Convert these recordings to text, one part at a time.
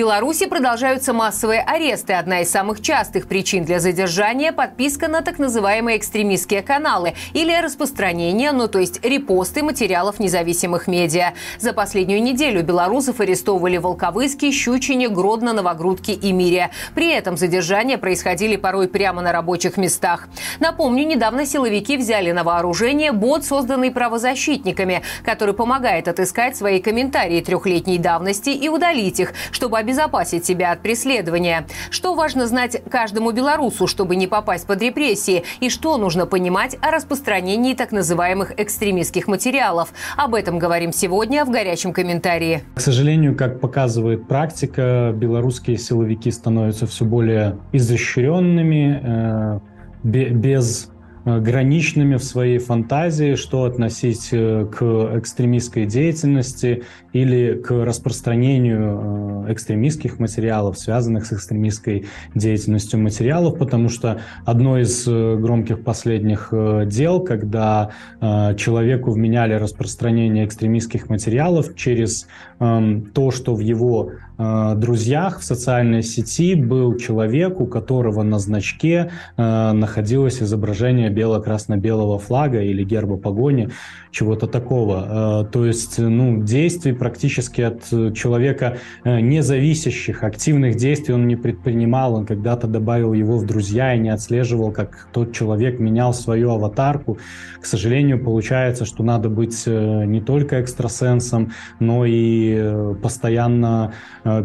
Беларуси продолжаются массовые аресты. Одна из самых частых причин для задержания – подписка на так называемые экстремистские каналы или распространение, ну то есть репосты материалов независимых медиа. За последнюю неделю белорусов арестовывали в Волковыске, Щучине, Гродно, Новогрудке и Мире. При этом задержания происходили порой прямо на рабочих местах. Напомню, недавно силовики взяли на вооружение бот, созданный правозащитниками, который помогает отыскать свои комментарии трехлетней давности и удалить их, чтобы обезопасить себя от преследования. Что важно знать каждому белорусу, чтобы не попасть под репрессии, и что нужно понимать о распространении так называемых экстремистских материалов. Об этом говорим сегодня в горячем комментарии. К сожалению, как показывает практика, белорусские силовики становятся все более изощренными, э, без граничными в своей фантазии, что относить э, к экстремистской деятельности или к распространению э, экстремистских материалов, связанных с экстремистской деятельностью материалов, потому что одно из громких последних дел, когда человеку вменяли распространение экстремистских материалов через эм, то, что в его Э, друзьях в социальной сети был человек, у которого на значке э, находилось изображение бело-красно-белого флага или герба погони, чего-то такого. Э, то есть, ну, действий практически от человека независящих, активных действий он не предпринимал, он когда-то добавил его в друзья и не отслеживал, как тот человек менял свою аватарку. К сожалению, получается, что надо быть не только экстрасенсом, но и постоянно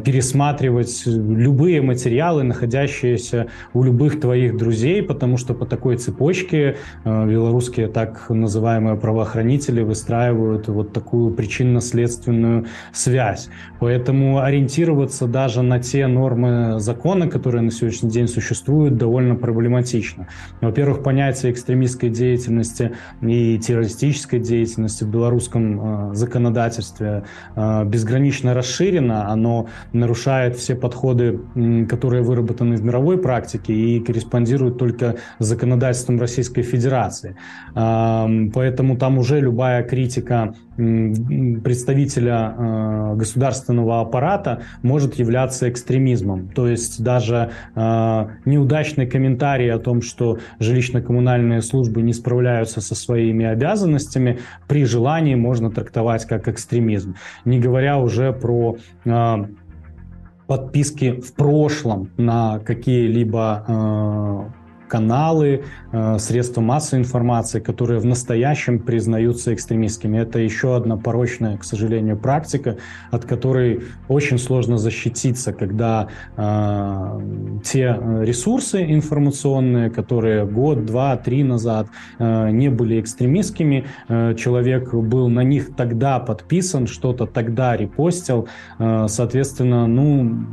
пересматривать любые материалы, находящиеся у любых твоих друзей, потому что по такой цепочке э, белорусские так называемые правоохранители выстраивают вот такую причинно-следственную связь. Поэтому ориентироваться даже на те нормы закона, которые на сегодняшний день существуют, довольно проблематично. Во-первых, понятие экстремистской деятельности и террористической деятельности в белорусском э, законодательстве безгранично расширено, оно нарушает все подходы, которые выработаны в мировой практике и корреспондирует только с законодательством Российской Федерации. Поэтому там уже любая критика представителя э, государственного аппарата может являться экстремизмом. То есть даже э, неудачный комментарий о том, что жилищно-коммунальные службы не справляются со своими обязанностями, при желании можно трактовать как экстремизм. Не говоря уже про подписки в прошлом на какие-либо э, каналы, э, средства массовой информации, которые в настоящем признаются экстремистскими. Это еще одна порочная, к сожалению, практика, от которой очень сложно защититься, когда э, те ресурсы информационные, которые год, два, три назад э, не были экстремистскими, э, человек был на них тогда подписан, что-то тогда репостил, э, соответственно, ну,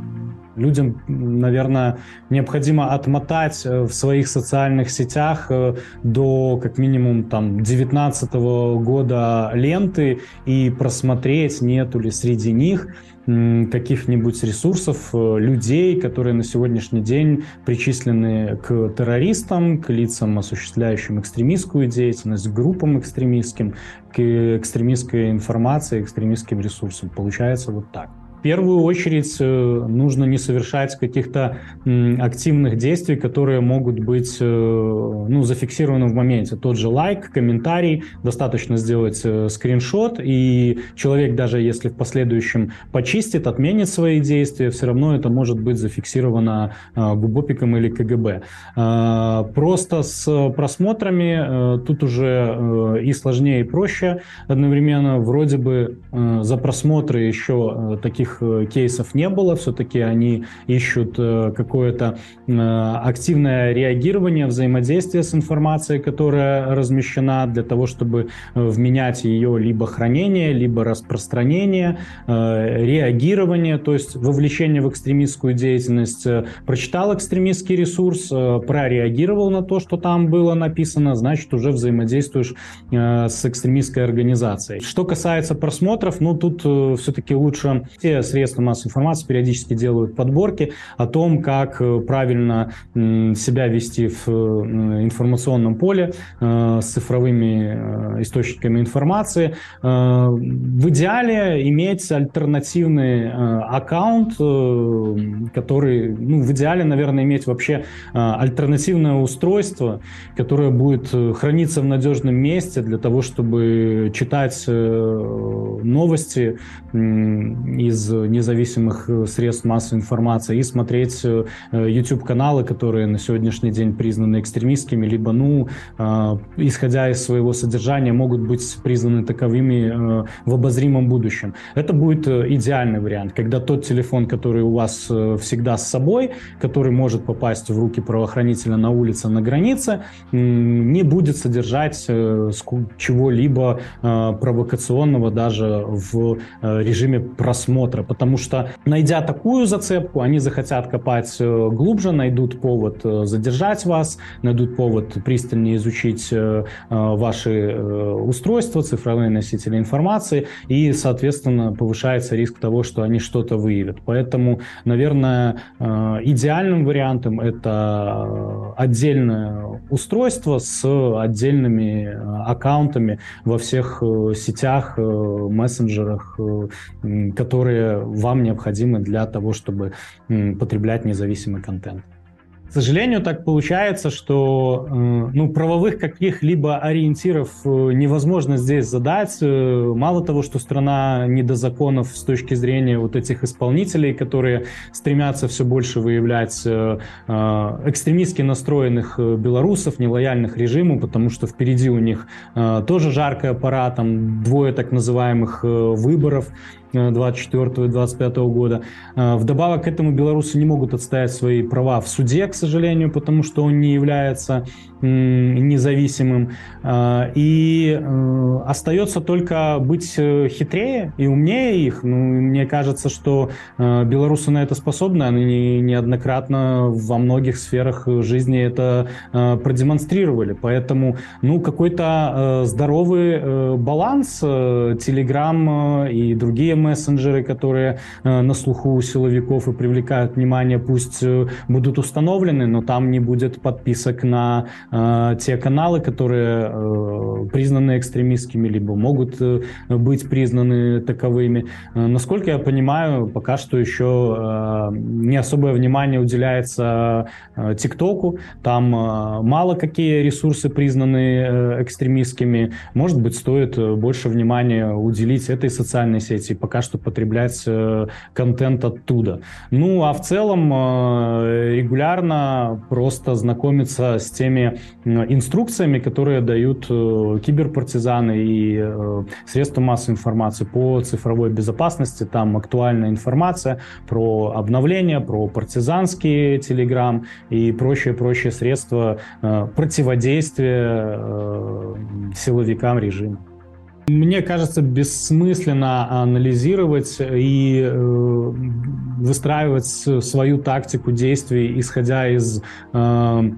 Людям, наверное, необходимо отмотать э, в своих социальных сетях э, до как минимум там 19 года ленты и просмотреть, нету ли среди них каких-нибудь ресурсов, э, людей, которые на сегодняшний день причислены к террористам, к лицам, осуществляющим экстремистскую деятельность, к группам экстремистским, к экстремистской информации, экстремистским ресурсам. Получается вот так первую очередь э, нужно не совершать каких-то активных действий, которые могут быть э, ну, зафиксированы в моменте. Тот же лайк, комментарий, достаточно сделать э, скриншот, и человек даже если в последующем почистит, отменит свои действия, все равно это может быть зафиксировано ГУБОПиком или КГБ. Просто с просмотрами тут уже и сложнее, и проще одновременно. Вроде бы за просмотры еще таких таких э, кейсов не было. Все-таки они ищут э, какое-то э, активное реагирование, взаимодействие с информацией, которая размещена, для того, чтобы вменять ее либо хранение, либо распространение, реагирование, то есть вовлечение в экстремистскую деятельность. Прочитал экстремистский ресурс, прореагировал на то, что там было написано, значит, уже взаимодействуешь с экстремистской организацией. Что касается просмотров, ну, тут все-таки лучше те средства массовой информации периодически делают подборки о том, как правильно себя вести в информационном поле с цифровыми источниками информации. В идеале иметь альтернативный аккаунт, который, ну, в идеале, наверное, иметь вообще альтернативное устройство, которое будет храниться в надежном месте для того, чтобы читать э, новости из независимых средств массовой информации и смотреть э, YouTube-каналы, которые на сегодняшний день признаны экстремистскими, либо, ну, э, исходя из своего содержания, могут быть признаны таковыми в обозримом будущем. Это будет идеальный вариант, когда тот телефон, который у вас всегда с собой, который может попасть в руки правоохранителя на улице, на границе, не будет содержать чего-либо э, провокационного даже в э, режиме просмотра, потому что, найдя такую зацепку, они захотят копать э, глубже, найдут повод задержать вас, найдут повод пристальнее изучить ваши устройства, цифровые носители информации, и, соответственно, повышается риск того, что они что-то выявят. Поэтому, наверное, идеальным вариантом это отдельное устройство с отдельными аккаунтами во всех э, сетях, э, мессенджерах, э, вам необходимы для того, чтобы потреблять независимый контент. К сожалению, так получается, что э, ну, правовых каких-либо ориентиров э, невозможно здесь задать. Э, мало того, что страна не до законов с точки зрения вот этих исполнителей, которые стремятся все больше выявлять экстремистски настроенных белорусов, нелояльных режиму, потому что впереди у них тоже жаркая пора, там двое так называемых выборов, 24 и 25 года. А, вдобавок к этому белорусы не могут отстоять свои права в суде, к сожалению, потому что он не является независимым. А, и э, остается только быть э, хитрее и умнее их. Ну, мне кажется, что э, белорусы на это способны. Они неоднократно во многих сферах жизни это продемонстрировали. Поэтому ну, какой-то здоровый баланс Telegram и другие мессенджеры, которые на слуху у силовиков и привлекают внимание, пусть будут установлены, но там не будет подписок на э, те каналы, которые э, признаны экстремистскими, либо могут э, быть признаны таковыми. Э, насколько я понимаю, пока что еще э, не особое внимание уделяется э, ТикТоку. Там э, мало какие ресурсы признаны э, экстремистскими. Может быть, стоит э, больше внимания уделить этой социальной сети, пока что потреблять э, контент оттуда. Ну, а в целом э, регулярно просто знакомиться с теми инструкциями, которые дают э, киберпартизаны и средства массовой информации по цифровой безопасности. Там актуальная информация про обновления, про партизанский телеграм и прочие-прочие средства противодействия силовикам режима. Мне кажется, бессмысленно анализировать и э, выстраивать свою тактику действий, исходя из э,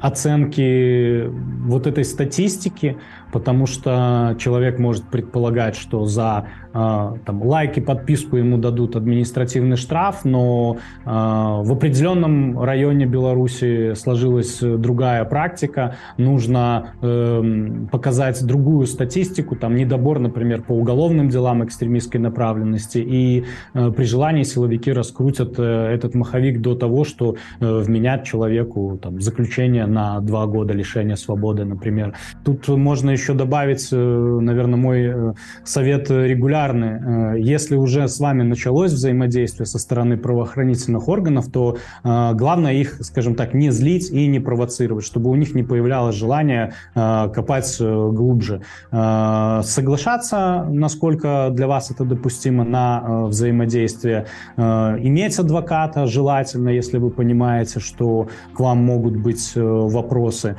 оценки вот этой статистики, потому что человек может предполагать, что за э, там, лайк и подписку ему дадут административный штраф, но э, в определенном районе Беларуси сложилась другая практика, нужно э, показать другую статистику, там недобор, например, по уголовным делам экстремистской направленности, и э, при желании силовики раскрутят э, этот маховик до того, что э, вменят человеку там, заключение на два года лишения свободы, например. Тут можно еще добавить, э, наверное, мой э, совет регулярный. Э, если уже с вами началось взаимодействие со стороны правоохранительных органов, то главное их, скажем так, не злить и не провоцировать, чтобы у них не появлялось желание копать глубже. Соглашаться, насколько для вас это допустимо, на взаимодействие. Иметь адвоката желательно, если вы понимаете, что к вам могут быть вопросы.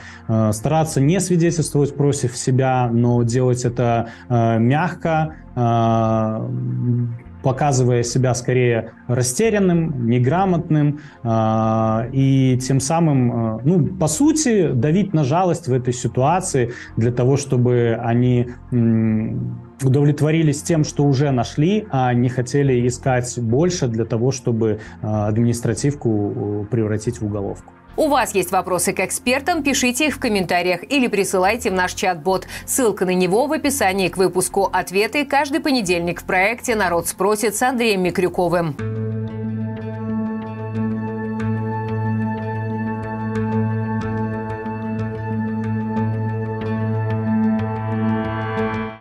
Стараться не свидетельствовать против себя, но делать это э, мягко, э, показывая себя скорее растерянным, неграмотным, э, и тем самым, э, ну, по сути, давить на жалость в этой ситуации для того, чтобы они удовлетворились тем, что уже нашли, а не хотели искать больше для того, чтобы административку превратить в уголовку. У вас есть вопросы к экспертам, пишите их в комментариях или присылайте в наш чат-бот. Ссылка на него в описании к выпуску. Ответы каждый понедельник в проекте «Народ спросит» с Андреем Микрюковым.